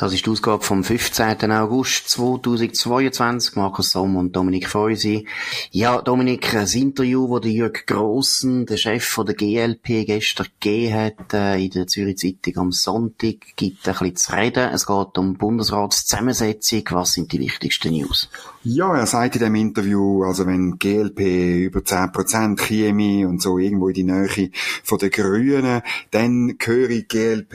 Das ist die Ausgabe vom 15. August 2022. Markus Sommer und Dominik Feusi. Ja, Dominik, ein Interview, das Jörg Grossen, der Chef der GLP, gestern gegeben hat, äh, in der Zürich Zeitung am Sonntag, gibt ein bisschen zu reden. Es geht um Bundesratszusammensetzung. Was sind die wichtigsten News? Ja, er sagt in dem Interview, also wenn GLP über 10% Chemie und so irgendwo in die Nähe von den Grünen, dann gehöre GLP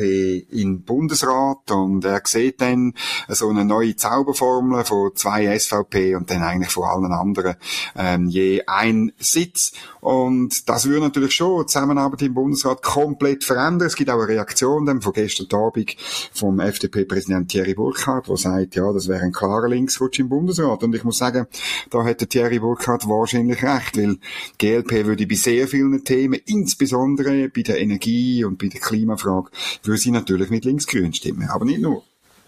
in den Bundesrat und er sieht dann so eine neue Zauberformel von zwei SVP und dann eigentlich von allen anderen ähm, je ein Sitz. Und das würde natürlich schon die Zusammenarbeit im Bundesrat komplett verändern. Es gibt auch eine Reaktion dann von gestern Abend vom FDP-Präsident Thierry Burkhardt, der sagt, ja, das wäre ein klarer Linksrutsch im Bundesrat. Und ich muss sagen, da hätte Thierry Burkhardt wahrscheinlich recht, weil GLP würde bei sehr vielen Themen, insbesondere bei der Energie und bei der Klimafrage, würde sie natürlich mit Linksgrün stimmen. Aber nicht nur.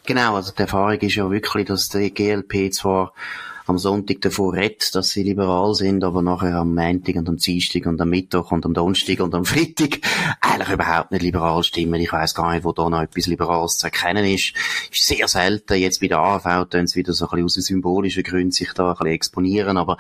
Genau, also die Erfahrung ist ja wirklich, dass die GLP zwar am Sonntag davor redet, dass sie liberal sind, aber nachher am Montag und am Dienstag und am Mittwoch und am Donnerstag und am Freitag eigentlich überhaupt nicht liberal stimmen. Ich weiß gar nicht, wo da noch etwas Liberales zu erkennen ist. Ist sehr selten. Jetzt bei der AV tun sie wieder so ein bisschen aus symbolischen Gründen sich da ein bisschen exponieren, aber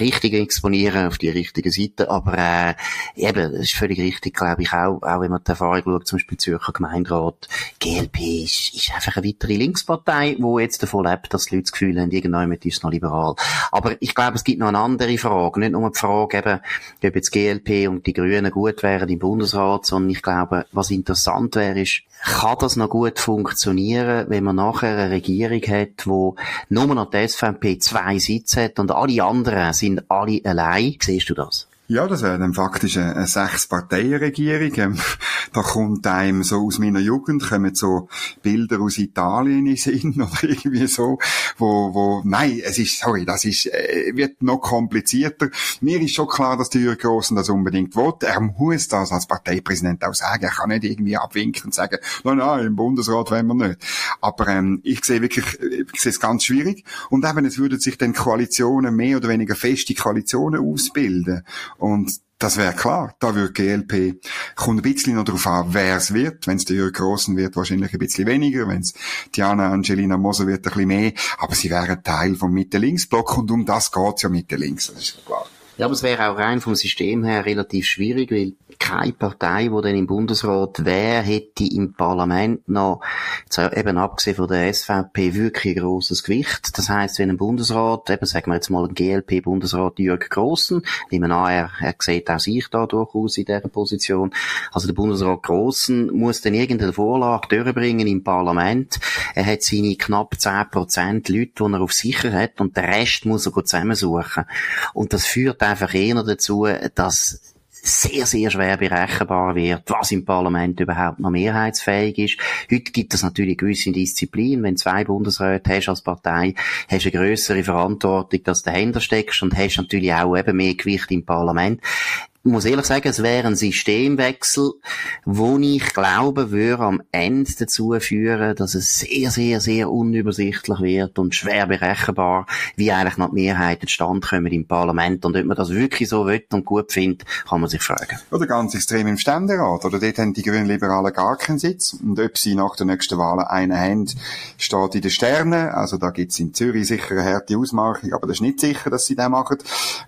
richtig exponieren auf die richtige Seite. Aber äh, eben, das ist völlig richtig, glaube ich, auch, auch wenn man die Erfahrung schaut, zum Beispiel Zürcher Gemeinderat, GLP ist, ist einfach eine weitere Linkspartei, die jetzt davon lebt, dass die Leute das Gefühl haben, irgendwann mit ist noch liberal. Aber ich glaube, es gibt noch eine andere Frage. Nicht nur die Frage eben, ob jetzt GLP und die Grünen gut wären im Bundesrat, sondern ich glaube, was interessant wäre, ist, kann das noch gut funktionieren, wenn man nachher eine Regierung hat, wo nur noch die SVP zwei Sitze hat und alle anderen sind alle allein? Siehst du das? Ja, das wäre dann faktisch eine, eine Sechs-Parteien-Regierung. Ähm, da kommt einem so aus meiner Jugend, kommen so Bilder aus Italien in Sinn oder irgendwie so, wo, wo, nein, es ist, sorry, das ist, äh, wird noch komplizierter. Mir ist schon klar, dass der Jürgen Grossen das unbedingt will. Er muss das als Parteipräsident auch sagen. Er kann nicht irgendwie abwinken und sagen, nein, nein, im Bundesrat wollen wir nicht. Aber ähm, ich sehe wirklich, ich sehe es ganz schwierig. Und eben, es würden sich dann Koalitionen, mehr oder weniger feste Koalitionen ausbilden. Und das wäre klar. Da würde GLP, kommt ein bisschen noch darauf an, wer es wird. Wenn es der Jürgen Grossen wird, wahrscheinlich ein bisschen weniger. Wenn es Diana Angelina Moser wird, ein bisschen mehr. Aber sie wären Teil vom Mitte-Links-Block und um das geht's ja Mitte-Links. Das ist klar. Ja, aber es wäre auch rein vom System her relativ schwierig, weil keine Partei, die dann im Bundesrat wäre, hätte im Parlament noch, eben abgesehen von der SVP, wirklich ein grosses Gewicht. Das heisst, wenn ein Bundesrat, eben sagen wir jetzt mal ein GLP-Bundesrat Jörg Grossen, nehmen an, er, er sieht auch sich da durchaus in dieser Position, also der Bundesrat Grossen muss dann irgendeine Vorlage durchbringen im Parlament. Er hat seine knapp 10% Leute, die er auf sicher hat und den Rest muss er zusammensuchen. Und das führt einfach eher dazu, dass sehr, sehr schwer berechenbar wird, was im Parlament überhaupt noch mehrheitsfähig ist. Heute gibt es natürlich gewisse Disziplin. Wenn zwei Bundesräte hast als Partei, hast du eine grössere Verantwortung, dass du dahinter steckst und hast natürlich auch eben mehr Gewicht im Parlament. Muss ehrlich sagen, es wäre ein Systemwechsel, wo ich glaube, würde am Ende dazu führen, dass es sehr, sehr, sehr unübersichtlich wird und schwer berechenbar, wie eigentlich noch die Mehrheiten zustande kommen im Parlament. Und ob man das wirklich so will und gut findet, kann man sich fragen. Oder ganz extrem im Ständerat. Oder dort haben die Grünen Liberalen gar keinen Sitz. Und ob sie nach der nächsten Wahl einen haben, steht in den Sternen. Also da gibt es in Zürich sicher eine harte Ausmachung, aber das ist nicht sicher, dass sie das machen.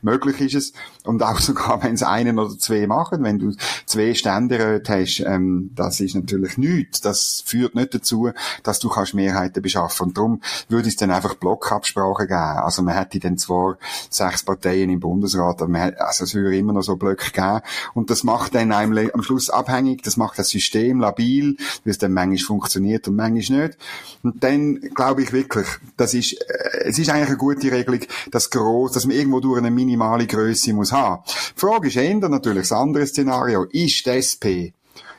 Möglich ist es. Und auch sogar, wenn es oder zwei machen. Wenn du zwei Ständeräte hast, ähm, das ist natürlich nichts. Das führt nicht dazu, dass du kannst Mehrheiten beschaffen. Und darum würde es dann einfach Blockabsprachen geben. Also man hätte dann zwar sechs Parteien im Bundesrat, aber man hätte, also es würde immer noch so Blöcke geben. Und das macht dann einem am Schluss abhängig, das macht das System labil, wie es dann manchmal funktioniert und manchmal nicht. Und dann glaube ich wirklich, das ist, äh, es ist eigentlich eine gute Regelung, dass groß, dass man irgendwo durch eine minimale Größe muss haben. Die Frage ist eher natürlich das andere Szenario. Ist die SP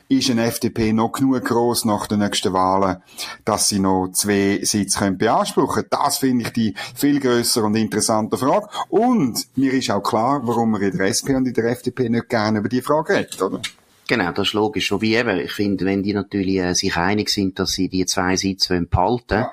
ist eine FDP noch genug groß nach den nächsten Wahlen, dass sie noch zwei Sitze können beanspruchen Das finde ich die viel größere und interessante Frage. Und mir ist auch klar, warum man in der SP und in der FDP nicht gerne über die Frage redet, oder? Genau, das ist logisch. So wie eben, ich finde, wenn die natürlich äh, sich einig sind, dass sie die zwei Sitze behalten wollen, ja.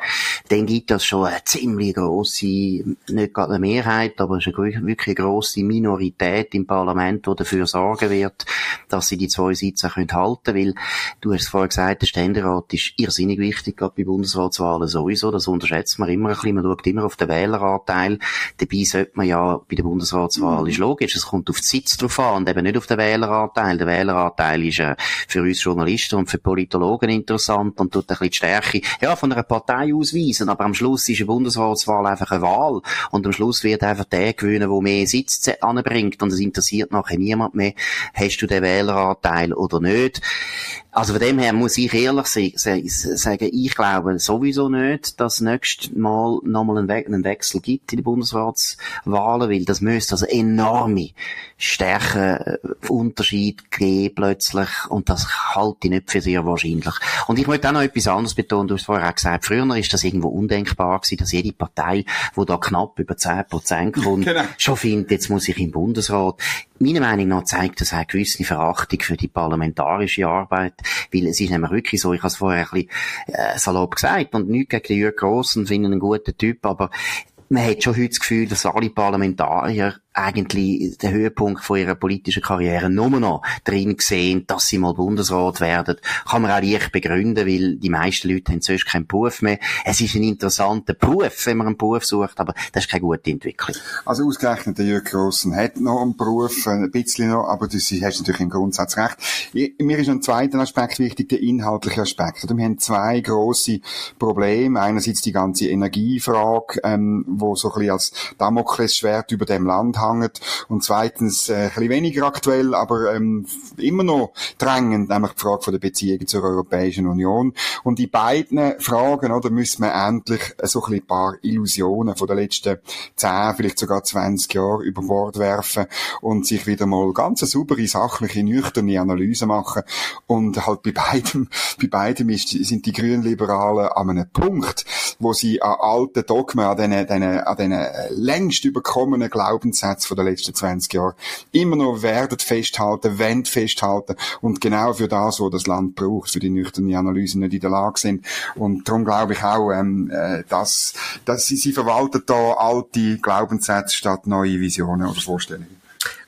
dann gibt das schon eine ziemlich grosse, nicht gerade eine Mehrheit, aber es ist eine wirklich grosse Minorität im Parlament, die dafür sorgen wird, dass sie die zwei Sitze können halten weil du hast vorher gesagt, der Ständerat ist irrsinnig wichtig, gerade bei Bundesratswahlen sowieso, das unterschätzt man immer ein bisschen, man schaut immer auf den Wähleranteil, dabei sollte man ja bei der Bundesratswahl, mhm. ist logisch, es kommt auf den Sitz drauf an und eben nicht auf den Wähleranteil, der Wähleranteil Teil ist äh, für uns Journalisten und für Politologen interessant und tut ein bisschen die Stärke ja, von einer Partei ausweisen. Aber am Schluss ist eine Bundesratswahl einfach eine Wahl und am Schluss wird einfach der gewinnen, der mehr Sitz anbringt und es interessiert nachher niemand mehr, hast du den Wähleranteil oder nicht. Also von dem her muss ich ehrlich sagen, ich glaube sowieso nicht, dass nächstes Mal nochmal einen, We einen Wechsel gibt in den Bundesratswahlen, weil das müsste also enorme Stärkenunterschied geben plötzlich und das halte ich nicht für sehr wahrscheinlich. Und ich möchte auch noch etwas anderes betonen, du hast vorher auch gesagt, früher ist das irgendwo undenkbar gewesen, dass jede Partei, die da knapp über 10% kommt, genau. schon findet, jetzt muss ich im Bundesrat meiner Meinung nach zeigt das eine gewisse Verachtung für die parlamentarische Arbeit, weil es ist nämlich wirklich so, ich habe es vorher ein bisschen äh, salopp gesagt und nichts gegen Jürgen Grossen, finde einen guten Typ, aber man hat schon heute das Gefühl, dass alle Parlamentarier eigentlich den Höhepunkt von ihrer politischen Karriere nur noch drin sehen, dass sie mal Bundesrat werden. Kann man auch leicht begründen, weil die meisten Leute haben sonst keinen Beruf mehr. Es ist ein interessanter Beruf, wenn man einen Beruf sucht, aber das ist keine gute Entwicklung. Also ausgerechnet der Jürgen Grossen hat noch einen Beruf, ein bisschen noch, aber du hast natürlich im Grundsatz recht. Mir ist ein zweiter Aspekt wichtig, der inhaltliche Aspekt. Wir haben zwei grosse Probleme. Einerseits die ganze Energiefrage, ähm, wo so ein bisschen als Damoklesschwert über dem Land hängt. Und zweitens, äh, ein bisschen weniger aktuell, aber ähm, immer noch drängend, nämlich die Frage der Beziehungen zur Europäischen Union. Und die beiden Fragen, oder, müssen wir endlich so ein, paar Illusionen von den letzten 10, vielleicht sogar 20 Jahren über Bord werfen und sich wieder mal ganz saubere, sachliche, nüchterne Analyse machen. Und halt bei beidem, bei beidem ist, sind die Grünliberalen an einem Punkt, wo sie an alten Dogmen, an diesen, diesen, an diesen längst überkommenen Glaubenssätzen Gesetze den letzten 20 Jahren immer noch werden festhalten, wollen festhalten und genau für das, was das Land braucht, für die nüchterne Analyse nicht in der Lage sind. Und darum glaube ich auch, ähm, äh, dass, dass sie, sie verwalten da alte Glaubenssätze statt neue Visionen oder Vorstellungen.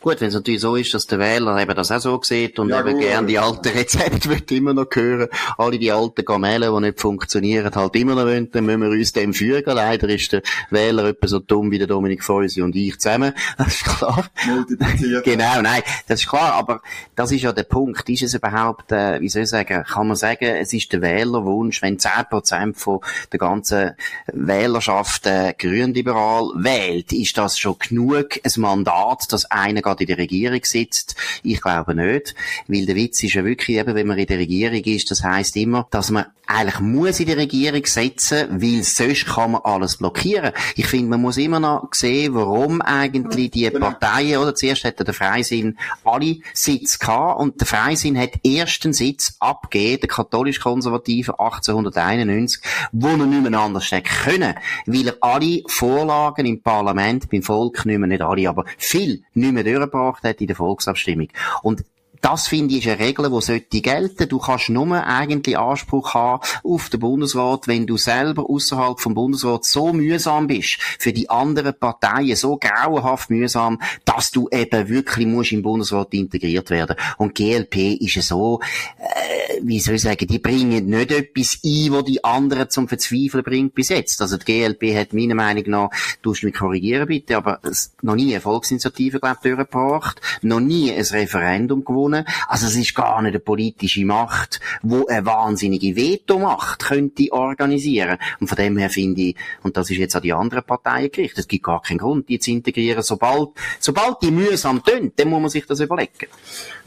Gut, wenn es natürlich so ist, dass der Wähler eben das auch so sieht und ja, eben gern die alten Rezepte wird immer noch hören, alle die alten Gamellen, die nicht funktionieren, halt immer noch wollen, dann müssen wir uns dem fügen. Leider ist der Wähler etwa so dumm wie der Dominik Feusi und ich zusammen. Das ist klar. genau, nein, das ist klar, aber das ist ja der Punkt. Ist es überhaupt, äh, wie soll ich sagen, kann man sagen, es ist der Wählerwunsch, wenn 10% von der ganzen Wählerschaft äh, grünliberal wählt, ist das schon genug ein Mandat, dass einer gerade in der Regierung sitzt? Ich glaube nicht, weil der Witz ist ja wirklich eben, wenn man in der Regierung ist, das heißt immer, dass man eigentlich muss in der Regierung setzen, weil sonst kann man alles blockieren. Ich finde, man muss immer noch sehen, warum eigentlich die genau. Parteien, oder zuerst hat der Freisinn alle Sitze gehabt und der Freisinn hat ersten Sitz abgegeben, der katholisch-konservative 1891, wo er nicht mehr anders hätte können, weil er alle Vorlagen im Parlament, beim Volk nicht mehr, nicht alle, aber viel nicht mehr durchgebracht hat in der Volksabstimmung. Und das finde ich ist eine Regel, die sollte gelten. Du kannst nur eigentlich Anspruch haben auf den Bundesrat, wenn du selber außerhalb vom Bundesrat so mühsam bist, für die anderen Parteien so grauenhaft mühsam, dass du eben wirklich musst im Bundesrat integriert werden. Und GLP ist ja so, äh, wie soll ich sagen, die bringen nicht etwas ein, wo die anderen zum Verzweifeln bringt bis jetzt. Also die GLP hat meiner Meinung nach, du musst mich korrigieren bitte, aber noch nie eine Volksinitiative, glaube ich, durchgebracht, noch nie ein Referendum gewonnen, Personen. Also es ist gar nicht eine politische Macht, wo eine wahnsinnige Vetomacht könnte organisieren. Und von dem her finde ich, und das ist jetzt an die anderen Parteien gerichtet, es gibt gar keinen Grund, die zu integrieren. Sobald, sobald die mühsam tönt, dann muss man sich das überlegen.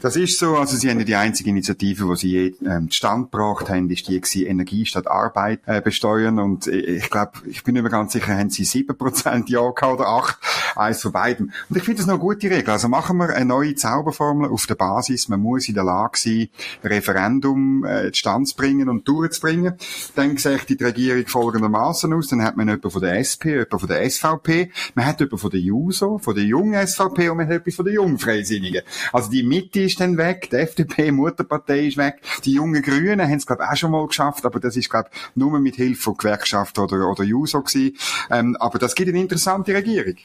Das ist so, also Sie haben ja die einzige Initiative, die Sie ähm, Stand gebracht haben, ist die gewesen, Energie statt Arbeit äh, besteuern. Und ich glaube, ich bin nicht mehr ganz sicher, haben sie 7% Ja gehabt oder 8? Eins von beiden. Und ich finde das noch eine gute Regel. Also machen wir eine neue Zauberformel auf der Basis. Man muss in der Lage sein, Referendum äh, zustande zu bringen und durchzubringen. Dann sieht die Regierung folgendermaßen aus. Dann hat man jemanden von der SP, jemanden von der SVP, man hat jemanden von der JUSO, von der jungen SVP und man hat etwas von der jungen Freisinnigen. Also die Mitte ist dann weg, die FDP, Mutterpartei ist weg, die jungen Grünen haben es glaube auch schon mal geschafft, aber das ist glaube nur mit Hilfe von Gewerkschaften oder, oder JUSO gewesen. Ähm, aber das gibt eine interessante Regierung.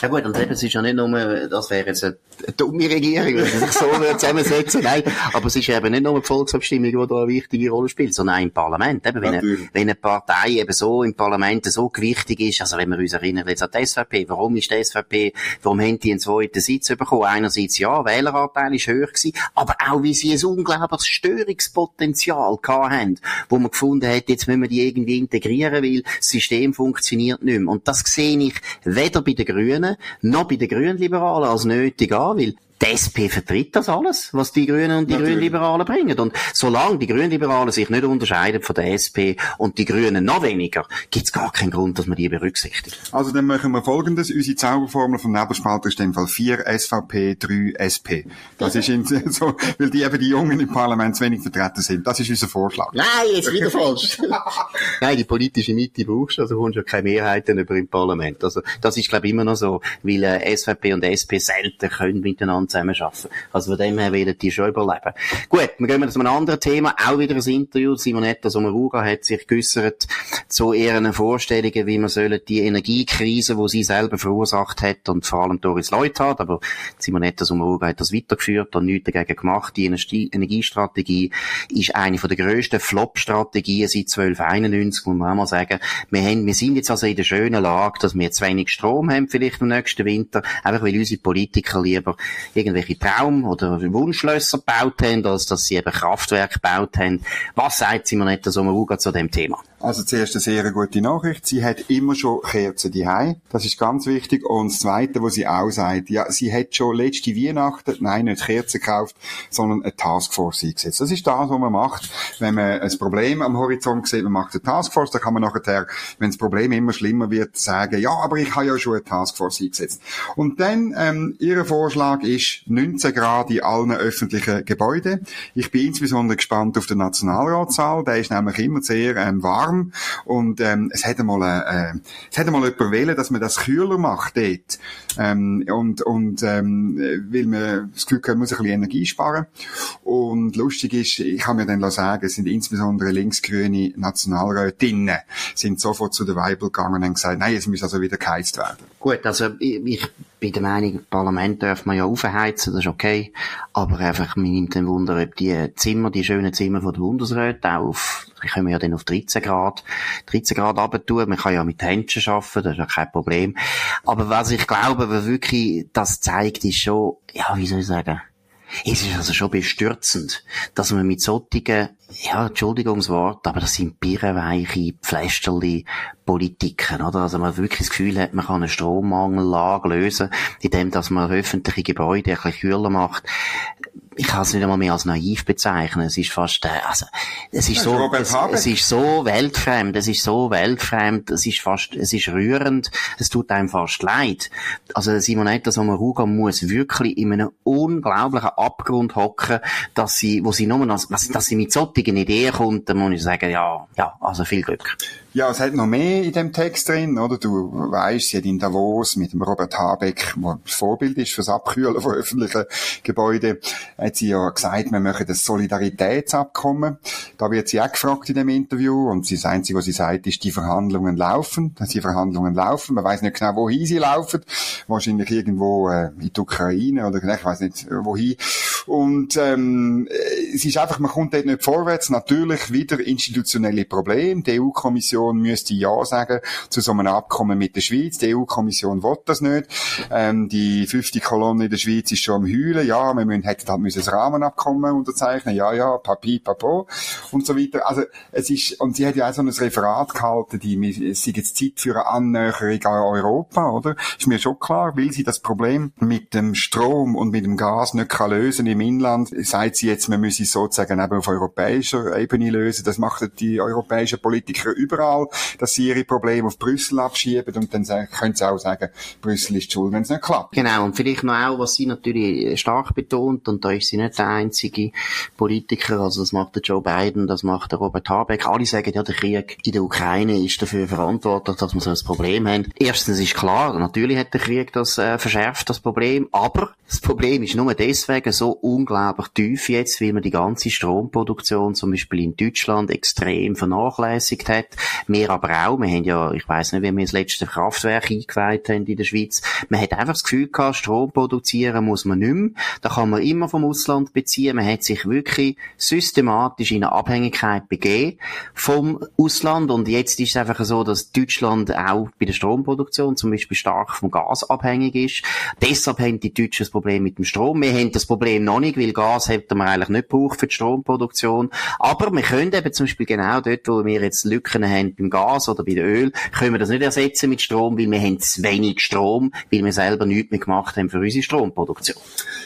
Ja gut, und eben, es ist ja nicht nur, das wäre jetzt eine dumme Regierung, wenn sie sich so zusammensetzen, nein, aber es ist eben nicht nur die Volksabstimmung, die da eine wichtige Rolle spielt, sondern auch im Parlament. Eben, wenn, eine, wenn eine Partei eben so im Parlament so gewichtig ist, also wenn wir uns erinnern jetzt an die SVP, warum ist die SVP, warum haben die einen zweiten Sitz bekommen? Einerseits ja, Wähleranteil ist höher gewesen, aber auch wie sie ein unglaubliches Störungspotenzial haben, wo man gefunden hat, jetzt müssen wir die irgendwie integrieren, weil das System funktioniert nicht mehr. Und das sehe ich weder bei den Grünen noch bei den Grünliberalen als nötig an, weil die SP vertritt das alles, was die Grünen und die Natürlich. Grünliberalen bringen. Und solange die Grünliberalen sich nicht unterscheiden von der SP und die Grünen noch weniger, gibt es gar keinen Grund, dass man die berücksichtigt. Also dann machen wir folgendes. Unsere Zauberformel vom Nebelspalter ist in dem Fall 4 SVP, 3 SP. Das ist in, so, weil die eben die Jungen im Parlament zu wenig vertreten sind. Das ist unser Vorschlag. Nein, jetzt wieder falsch. Nein, die politische Mitte brauchst du, also kommst du ja keine Mehrheiten über im Parlament. Also das ist glaube ich immer noch so, weil äh, SVP und SP selten können miteinander zusammenarbeiten. Also von dem her werden die schon überleben. Gut, wir gehen zu einem anderen Thema. Auch wieder ein Interview. Simonetta Sommaruga hat sich geäussert zu ihren Vorstellungen, wie man sollen die Energiekrise, die sie selber verursacht hat und vor allem Doris Leuthard, aber Simonetta Sommaruga hat das weitergeführt und nichts dagegen gemacht. Die Energiestrategie ist eine der grössten Flop-Strategien seit 1291, muss man auch mal sagen. Wir, haben, wir sind jetzt also in der schönen Lage, dass wir zu wenig Strom haben, vielleicht im nächsten Winter, einfach weil unsere Politiker lieber irgendwelche Traum- oder Wunschlösser gebaut haben, als dass sie eben Kraftwerke gebaut haben. Was sagt Simonetta Sommaruga zu dem Thema? Also zuerst eine sehr gute Nachricht. Sie hat immer schon Kerzen daheim. Das ist ganz wichtig. Und das Zweite, was sie auch sagt, ja, sie hat schon letzte Weihnachten, nein, nicht Kerzen gekauft, sondern eine Taskforce eingesetzt. Das ist das, was man macht, wenn man ein Problem am Horizont sieht, man macht eine Taskforce, dann kann man nachher, wenn das Problem immer schlimmer wird, sagen, ja, aber ich habe ja schon eine Taskforce eingesetzt. Und dann, ähm, ihr Vorschlag ist 19 Grad in allen öffentlichen Gebäuden. Ich bin insbesondere gespannt auf den Nationalratssaal. Der ist nämlich immer sehr ähm, warm und ähm, es hätte mal äh, es hätte mal jemand wählen, dass man das kühler macht dort ähm, und und ähm, weil man das Gefühl hat, man muss ein bisschen Energie sparen und lustig ist, ich kann mir dann sagen, es sind insbesondere linksgrüne Nationalrätinnen sind sofort zu der Weibel gegangen und haben gesagt, nein, es muss also wieder geheizt werden. Gut, also ich, ich bin der Meinung, Parlament darf man ja aufheizen, das ist okay. Aber einfach, mir nimmt den Wunder, ob die Zimmer, die schönen Zimmer von der Bundesräte auch auf, ich können ja dann auf 13 Grad, 13 Grad runter Man kann ja mit Händchen arbeiten, das ist ja kein Problem. Aber was ich glaube, was wirklich das zeigt, ist schon, ja, wie soll ich sagen, es ist also schon bestürzend, dass man mit solchen, ja, Entschuldigungswort, aber das sind birrenweiche Pflästerli Politiken, oder? Also man wirklich das Gefühl hat, man kann eine Strommangellage lösen, indem dass man öffentliche Gebäude ein bisschen kühler macht ich kann es nicht einmal mehr als naiv bezeichnen. Es ist fast, äh, also, es ist so, es, es, ist so weltfremd, es ist so weltfremd, es ist fast, es ist rührend, es tut einem fast leid. Also Simonetta Sommaruga muss wirklich in einem unglaublichen Abgrund hocken, dass sie, wo sie nur noch, dass, dass sie mit solchen Ideen kommt, dann muss ich sagen, ja, ja, also viel Glück. Ja, es hat noch mehr in dem Text drin, oder? Du weißt, sie hat in Davos mit dem Robert Habeck, der Vorbild ist fürs Abkühlen von öffentlichen Gebäuden, hat sie ja gesagt, wir möchten das Solidaritätsabkommen. Da wird sie auch gefragt in dem Interview und das Einzige, was sie sagt, ist, die Verhandlungen laufen. Die Verhandlungen laufen. Man weiß nicht genau, wohin sie laufen. Wahrscheinlich irgendwo äh, in die Ukraine oder ich weiß nicht, wohin. Und ähm, es ist einfach, man kommt dort nicht vorwärts. Natürlich wieder institutionelle Probleme. Die EU-Kommission EU-Kommission müsste Ja sagen zu so einem Abkommen mit der Schweiz. Die EU-Kommission will das nicht. Ähm, die fünfte Kolonne in der Schweiz ist schon am Heulen. Ja, wir müssen, hätten halt müssen das Rahmenabkommen unterzeichnen. Ja, ja, papi, papo und so weiter. Also, es ist, und sie hat ja auch so ein Referat gehalten, die, es sei jetzt Zeit für eine Annäherung an Europa, oder? Ist mir schon klar, weil sie das Problem mit dem Strom und mit dem Gas nicht kann lösen im Inland, sagt sie jetzt, man müsse sozusagen eben auf europäischer Ebene lösen. Das machen die europäischen Politiker überall, dass sie ihre Probleme auf Brüssel abschieben und dann können sie auch sagen, Brüssel ist schuld, wenn es nicht klappt. Genau, und vielleicht noch auch, was sie natürlich stark betont, und da ist sie nicht der einzige Politiker, also das macht der Joe Biden, das macht der Robert Habeck, alle sagen, ja, der Krieg in der Ukraine ist dafür verantwortlich, dass wir so ein Problem haben. Erstens ist klar, natürlich hat der Krieg das äh, verschärft, das Problem, aber das Problem ist nur deswegen so unglaublich tief jetzt, weil man die ganze Stromproduktion zum Beispiel in Deutschland extrem vernachlässigt hat. Wir aber auch, wir haben ja, ich weiß nicht, wie wir das letzte Kraftwerk eingeweiht haben in der Schweiz, man hat einfach das Gefühl gehabt, Strom produzieren muss man nicht mehr. Da kann man immer vom Ausland beziehen. Man hat sich wirklich systematisch in eine Abhängigkeit begeben vom Ausland. Und jetzt ist es einfach so, dass Deutschland auch bei der Stromproduktion zum Beispiel stark vom Gas abhängig ist. Deshalb haben die Deutschen das Problem mit dem Strom. Wir haben das Problem noch nicht, weil Gas hätten wir eigentlich nicht gebraucht für die Stromproduktion. Aber wir können eben zum Beispiel genau dort, wo wir jetzt Lücken haben beim Gas oder bei Öl, können wir das nicht ersetzen mit Strom, weil wir haben zu wenig Strom, weil wir selber nichts mehr gemacht haben für unsere Stromproduktion.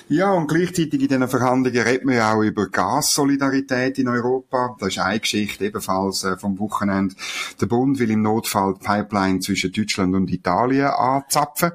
Ja, und gleichzeitig in diesen Verhandlungen reden wir auch über Gassolidarität in Europa. Das ist eine Geschichte ebenfalls äh, vom Wochenende. Der Bund will im Notfall die Pipeline zwischen Deutschland und Italien anzapfen.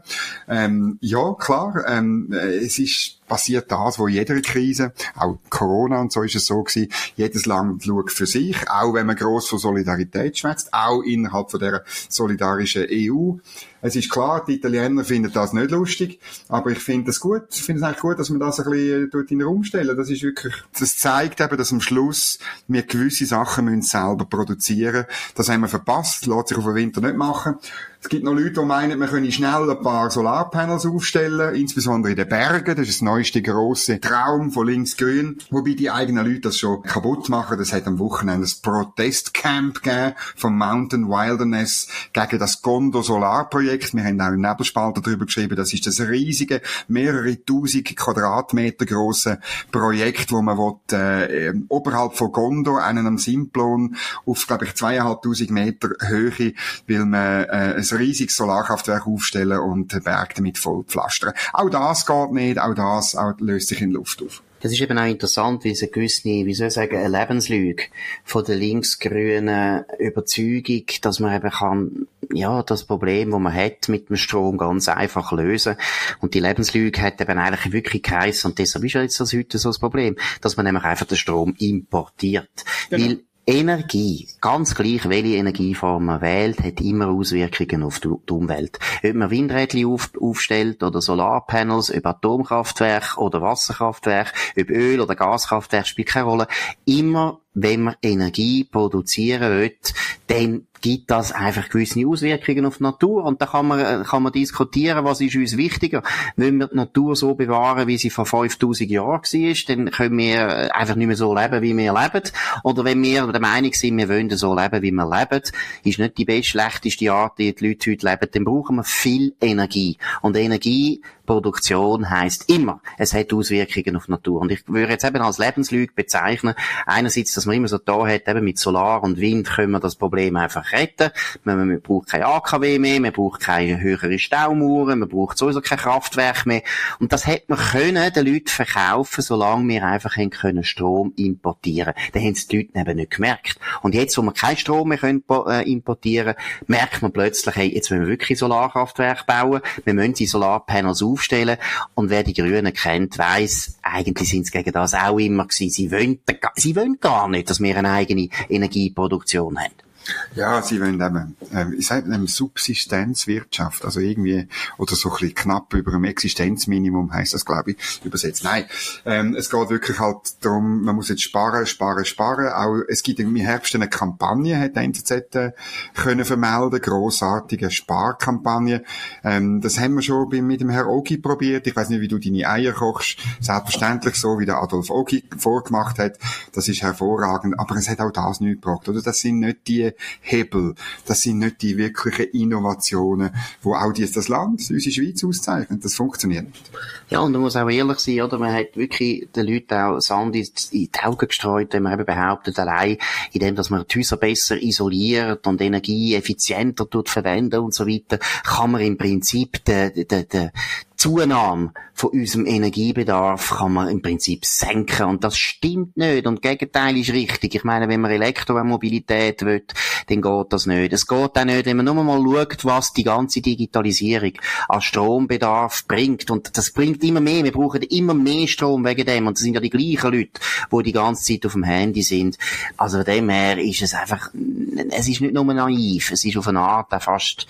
Ähm, ja, klar, ähm, äh, es ist passiert das, wo jeder Krise, auch Corona und so ist es so gewesen, jedes Land schaut für sich, auch wenn man gross von Solidarität schwätzt, auch innerhalb von der solidarischen EU. Es ist klar, die Italiener finden das nicht lustig, aber ich finde es gut, ich finde es eigentlich gut, dass man das ein bisschen dort in den Raum stellen. Das ist wirklich, das zeigt eben, dass am Schluss wir gewisse Sachen müssen selber produzieren. Das haben wir verpasst, lässt sich auf den Winter nicht machen. Es gibt noch Leute, die meinen, man könne schnell ein paar Solarpanels aufstellen, insbesondere in den Bergen. Das ist das neueste grosse Traum von links-grün. Wobei die eigenen Leute das schon kaputt machen. Das hat am Wochenende ein Protestcamp gegeben vom Mountain Wilderness gegen das Gondo Solarprojekt. Wir haben auch im Nebelspalter darüber geschrieben. Das ist das riesige, mehrere tausend Quadratmeter grosse Projekt, wo man will, äh, oberhalb von Gondo, einen am Simplon, auf, glaube ich, zweieinhalbtausend Meter Höhe, will man äh, ein riesiges Solarkraftwerk aufstellen und den Berg damit vollpflastern. Auch das geht nicht, auch das auch löst sich in Luft auf. Das ist eben auch interessant, wie es eine gewisse, wie soll ich sagen, eine Lebenslüge von der linksgrünen Überzeugung, dass man eben kann, ja, das Problem, das man hat mit dem Strom ganz einfach lösen. Und die Lebenslüge hat eben eigentlich wirklich geheißen, und deshalb ist ja jetzt das heute so das Problem, dass man nämlich einfach den Strom importiert. Genau. Weil Energie, ganz gleich welche Energieform man wählt, hat immer Auswirkungen auf die, Umwelt. Ob man Windrädchen auf, aufstellt oder Solarpanels, ob Atomkraftwerk oder Wasserkraftwerk, ob Öl- oder Gaskraftwerk, spielt keine Rolle. Immer wenn man Energie produzieren will, dann gibt das einfach gewisse Auswirkungen auf die Natur. Und da kann man, kann man diskutieren, was ist uns wichtiger. Wenn wir die Natur so bewahren, wie sie vor 5000 Jahren war, dann können wir einfach nicht mehr so leben, wie wir leben. Oder wenn wir der Meinung sind, wir wollen so leben, wie wir leben, ist nicht die best schlechteste Art, die die Leute heute leben, dann brauchen wir viel Energie. Und Energie Produktion heißt immer, es hat Auswirkungen auf die Natur. Und ich würde jetzt eben als Lebenslüge bezeichnen, einerseits, dass man immer so da hat, eben mit Solar und Wind können wir das Problem einfach retten. Man, man braucht kein AKW mehr, man braucht keine höhere Staumauern, man braucht sowieso kein Kraftwerk mehr. Und das hätte man können den Leuten verkaufen, solange wir einfach können Strom importieren. Dann haben es die Leute eben nicht gemerkt. Und jetzt, wo wir keinen Strom mehr können, äh, importieren, merkt man plötzlich, hey, jetzt müssen wir wirklich Solarkraftwerke bauen, wir müssen die Solarpanels auf aufstellen. Und wer die Grünen kennt, weiss, eigentlich sind sie gegen das auch immer gewesen. Sie wollen, sie wollen gar nicht, dass wir eine eigene Energieproduktion haben. Ja, sie wollen eben, äh, ich sage eben Subsistenzwirtschaft, also irgendwie, oder so ein bisschen knapp über dem Existenzminimum heißt das, glaube ich, übersetzt. Nein, ähm, es geht wirklich halt darum, man muss jetzt sparen, sparen, sparen. Auch, es gibt im Herbst eine Kampagne, hat der NZZ äh, können vermelden, grossartige Sparkampagne. Ähm, das haben wir schon mit dem Herrn Ogi probiert. Ich weiß nicht, wie du deine Eier kochst. Selbstverständlich so, wie der Adolf Ogi vorgemacht hat. Das ist hervorragend. Aber es hat auch das nicht gebracht, oder? Das sind nicht die Hebel. Das sind nicht die wirklichen Innovationen, wo auch dies das Land, unsere Schweiz auszeichnet. Das funktioniert nicht. Ja, und man muss auch ehrlich sein, oder? Man hat wirklich den Leuten auch Sand in die Augen gestreut, wenn man eben behauptet, allein, indem, dass man die Häuser besser isoliert und Energie effizienter tut und so weiter, kann man im Prinzip den, den, den, Zunahme von unserem Energiebedarf kann man im Prinzip senken. Und das stimmt nicht. Und Gegenteil ist richtig. Ich meine, wenn man Elektromobilität will, dann geht das nicht. Es geht auch nicht, wenn man nur mal schaut, was die ganze Digitalisierung an Strombedarf bringt. Und das bringt immer mehr. Wir brauchen immer mehr Strom wegen dem. Und das sind ja die gleichen Leute, die die ganze Zeit auf dem Handy sind. Also von dem her ist es einfach, es ist nicht nur naiv. Es ist auf eine Art auch fast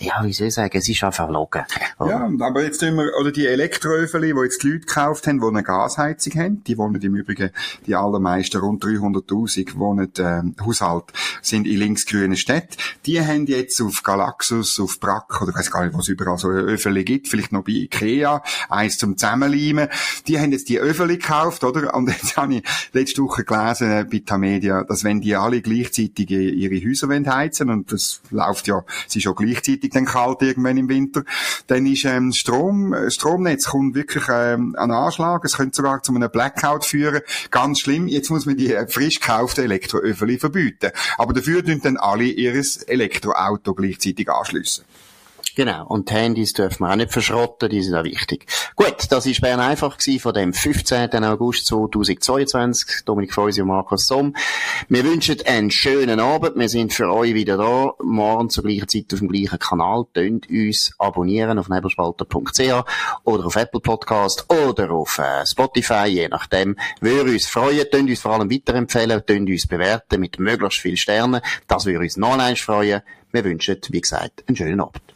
ja, wie soll ich sagen, es ist einfach logen. Ja, aber jetzt tun wir, oder die Elektroöfeli, die jetzt die Leute gekauft haben, die eine Gasheizung haben, die wohnen im Übrigen, die allermeisten, rund 300.000 wohnen, äh, Haushalt, sind in linksgrünen Städten, die haben jetzt auf Galaxus, auf Brack, oder ich weiß gar nicht, was überall so Öfeli gibt, vielleicht noch bei Ikea, eins zum Zusammenleimen, die haben jetzt die Öfeli gekauft, oder? Und jetzt habe ich letzte Woche gelesen äh, bei Tamedia, dass wenn die alle gleichzeitig ihre Häuser heizen und das läuft ja, es ist schon gleichzeitig richtig dann kalt irgendwann im Winter, dann ist ähm, Strom, äh, Stromnetz kommt wirklich ähm, an Anschlag. Es könnte sogar zu einem Blackout führen. Ganz schlimm. Jetzt muss man die äh, frisch gekauften Elektroöffeli verbieten. Aber dafür tun dann alle ihres Elektroauto gleichzeitig anschliessen. Genau. Und die Handys dürfen wir auch nicht verschrotten, die sind auch wichtig. Gut, das war Bern einfach gewesen von dem 15. August 2022. Dominik Feusi und Markus Somm. Wir wünschen einen schönen Abend. Wir sind für euch wieder da. Morgen zur gleichen Zeit auf dem gleichen Kanal. Tönt uns abonnieren auf nebelspalter.ch oder auf Apple Podcast oder auf äh, Spotify, je nachdem. Würde uns freuen. Tönt uns vor allem weiterempfehlen. Tönt uns bewerten mit möglichst vielen Sternen. Das würde uns noch einmal freuen. Wir wünschen, wie gesagt, einen schönen Abend.